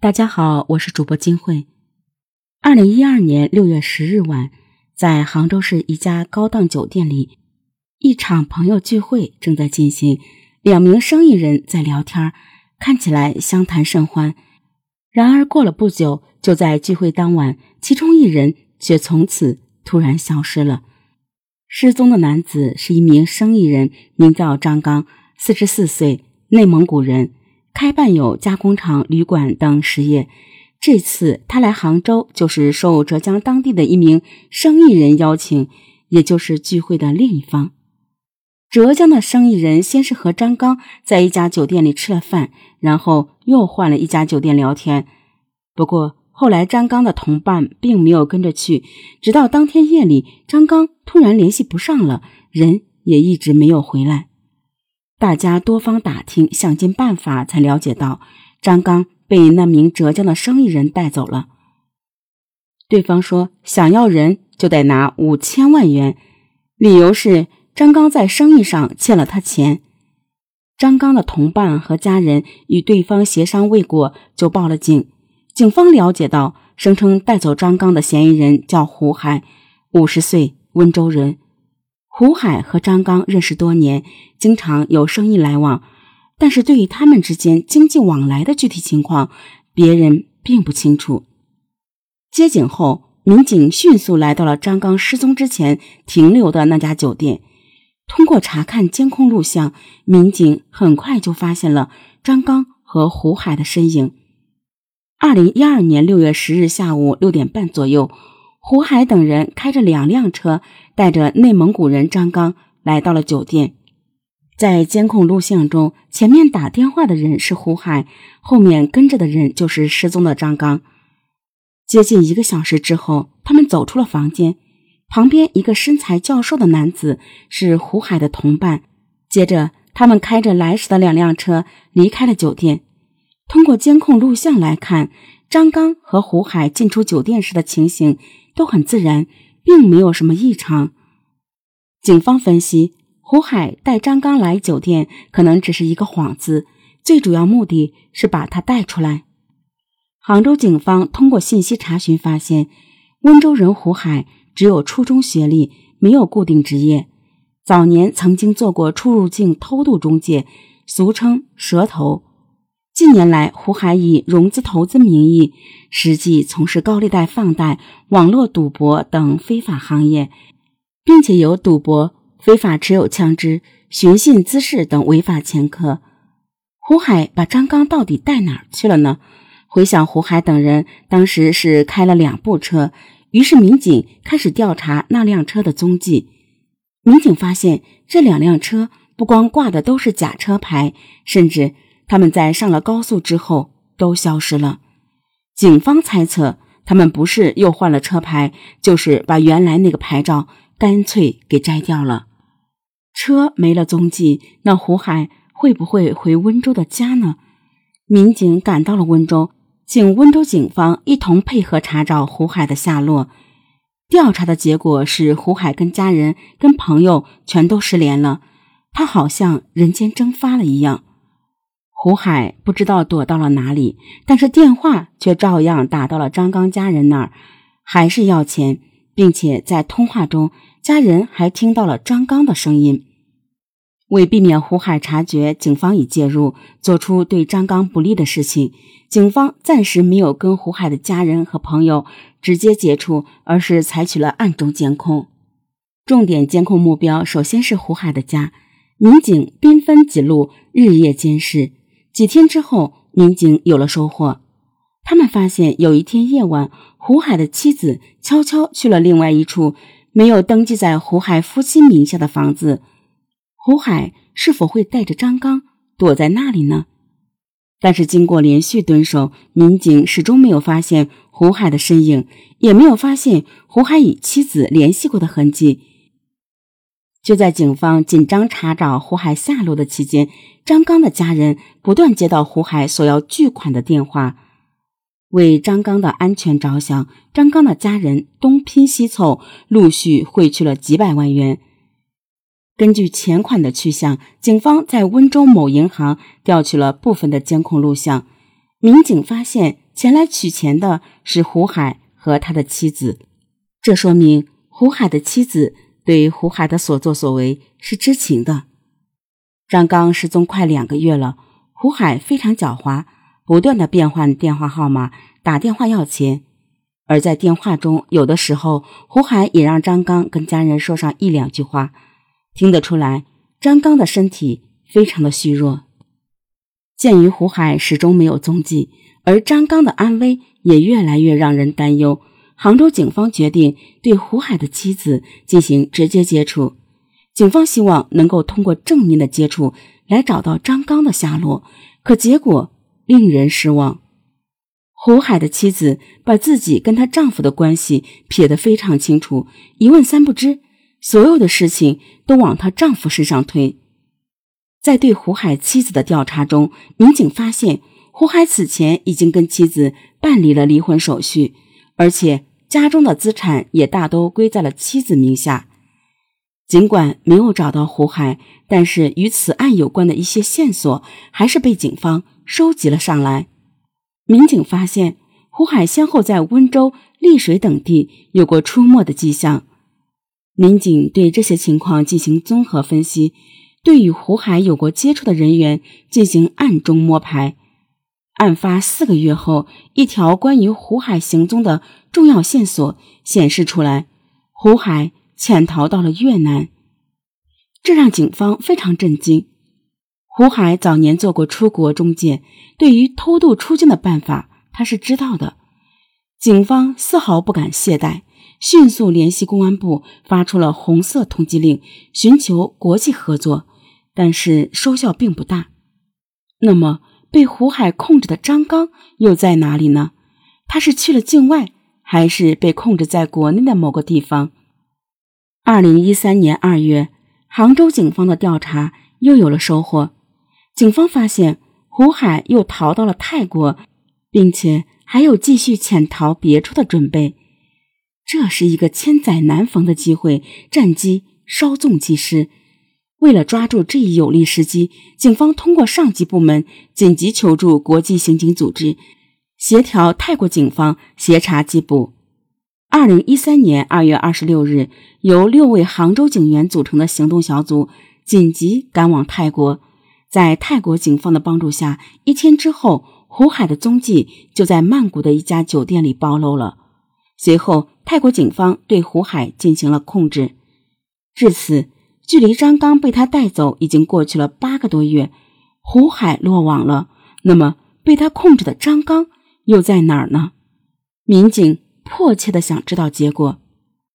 大家好，我是主播金慧。二零一二年六月十日晚，在杭州市一家高档酒店里，一场朋友聚会正在进行，两名生意人在聊天，看起来相谈甚欢。然而过了不久，就在聚会当晚，其中一人却从此突然消失了。失踪的男子是一名生意人，名叫张刚，四十四岁，内蒙古人。开办有加工厂、旅馆等实业。这次他来杭州，就是受浙江当地的一名生意人邀请，也就是聚会的另一方。浙江的生意人先是和张刚在一家酒店里吃了饭，然后又换了一家酒店聊天。不过后来张刚的同伴并没有跟着去，直到当天夜里，张刚突然联系不上了，人也一直没有回来。大家多方打听，想尽办法，才了解到张刚被那名浙江的生意人带走了。对方说想要人就得拿五千万元，理由是张刚在生意上欠了他钱。张刚的同伴和家人与对方协商未果，就报了警。警方了解到，声称带走张刚的嫌疑人叫胡海，五十岁，温州人。胡海和张刚认识多年，经常有生意来往，但是对于他们之间经济往来的具体情况，别人并不清楚。接警后，民警迅速来到了张刚失踪之前停留的那家酒店。通过查看监控录像，民警很快就发现了张刚和胡海的身影。二零一二年六月十日下午六点半左右。胡海等人开着两辆车，带着内蒙古人张刚来到了酒店。在监控录像中，前面打电话的人是胡海，后面跟着的人就是失踪的张刚。接近一个小时之后，他们走出了房间，旁边一个身材较瘦的男子是胡海的同伴。接着，他们开着来时的两辆车离开了酒店。通过监控录像来看，张刚和胡海进出酒店时的情形。都很自然，并没有什么异常。警方分析，胡海带张刚来酒店可能只是一个幌子，最主要目的是把他带出来。杭州警方通过信息查询发现，温州人胡海只有初中学历，没有固定职业，早年曾经做过出入境偷渡中介，俗称“蛇头”。近年来，胡海以融资投资名义，实际从事高利贷放贷、网络赌博等非法行业，并且有赌博、非法持有枪支、寻衅滋事等违法前科。胡海把张刚到底带哪儿去了呢？回想胡海等人当时是开了两部车，于是民警开始调查那辆车的踪迹。民警发现，这两辆车不光挂的都是假车牌，甚至。他们在上了高速之后都消失了。警方猜测，他们不是又换了车牌，就是把原来那个牌照干脆给摘掉了。车没了踪迹，那胡海会不会回温州的家呢？民警赶到了温州，请温州警方一同配合查找胡海的下落。调查的结果是，胡海跟家人、跟朋友全都失联了，他好像人间蒸发了一样。胡海不知道躲到了哪里，但是电话却照样打到了张刚家人那儿，还是要钱，并且在通话中，家人还听到了张刚的声音。为避免胡海察觉，警方已介入，做出对张刚不利的事情。警方暂时没有跟胡海的家人和朋友直接接触，而是采取了暗中监控。重点监控目标首先是胡海的家，民警兵分几路，日夜监视。几天之后，民警有了收获。他们发现有一天夜晚，胡海的妻子悄悄去了另外一处没有登记在胡海夫妻名下的房子。胡海是否会带着张刚躲在那里呢？但是经过连续蹲守，民警始终没有发现胡海的身影，也没有发现胡海与妻子联系过的痕迹。就在警方紧张查找胡海下落的期间，张刚的家人不断接到胡海索要巨款的电话。为张刚的安全着想，张刚的家人东拼西凑，陆续汇去了几百万元。根据钱款的去向，警方在温州某银行调取了部分的监控录像。民警发现，前来取钱的是胡海和他的妻子，这说明胡海的妻子对胡海的所作所为是知情的。张刚失踪快两个月了，胡海非常狡猾，不断的变换电话号码，打电话要钱。而在电话中，有的时候胡海也让张刚跟家人说上一两句话，听得出来，张刚的身体非常的虚弱。鉴于胡海始终没有踪迹，而张刚的安危也越来越让人担忧，杭州警方决定对胡海的妻子进行直接接触。警方希望能够通过正面的接触来找到张刚的下落，可结果令人失望。胡海的妻子把自己跟她丈夫的关系撇得非常清楚，一问三不知，所有的事情都往她丈夫身上推。在对胡海妻子的调查中，民警发现胡海此前已经跟妻子办理了离婚手续，而且家中的资产也大都归在了妻子名下。尽管没有找到胡海，但是与此案有关的一些线索还是被警方收集了上来。民警发现，胡海先后在温州、丽水等地有过出没的迹象。民警对这些情况进行综合分析，对与胡海有过接触的人员进行暗中摸排。案发四个月后，一条关于胡海行踪的重要线索显示出来：胡海潜逃到了越南，这让警方非常震惊。胡海早年做过出国中介，对于偷渡出境的办法，他是知道的。警方丝毫不敢懈怠，迅速联系公安部，发出了红色通缉令，寻求国际合作，但是收效并不大。那么，被胡海控制的张刚又在哪里呢？他是去了境外，还是被控制在国内的某个地方？二零一三年二月，杭州警方的调查又有了收获。警方发现胡海又逃到了泰国，并且还有继续潜逃别处的准备。这是一个千载难逢的机会，战机稍纵即逝。为了抓住这一有利时机，警方通过上级部门紧急求助国际刑警组织，协调泰国警方协查缉捕。二零一三年二月二十六日，由六位杭州警员组成的行动小组紧急赶往泰国。在泰国警方的帮助下，一天之后，胡海的踪迹就在曼谷的一家酒店里暴露了。随后，泰国警方对胡海进行了控制。至此，距离张刚被他带走已经过去了八个多月，胡海落网了。那么，被他控制的张刚又在哪儿呢？民警迫切的想知道结果。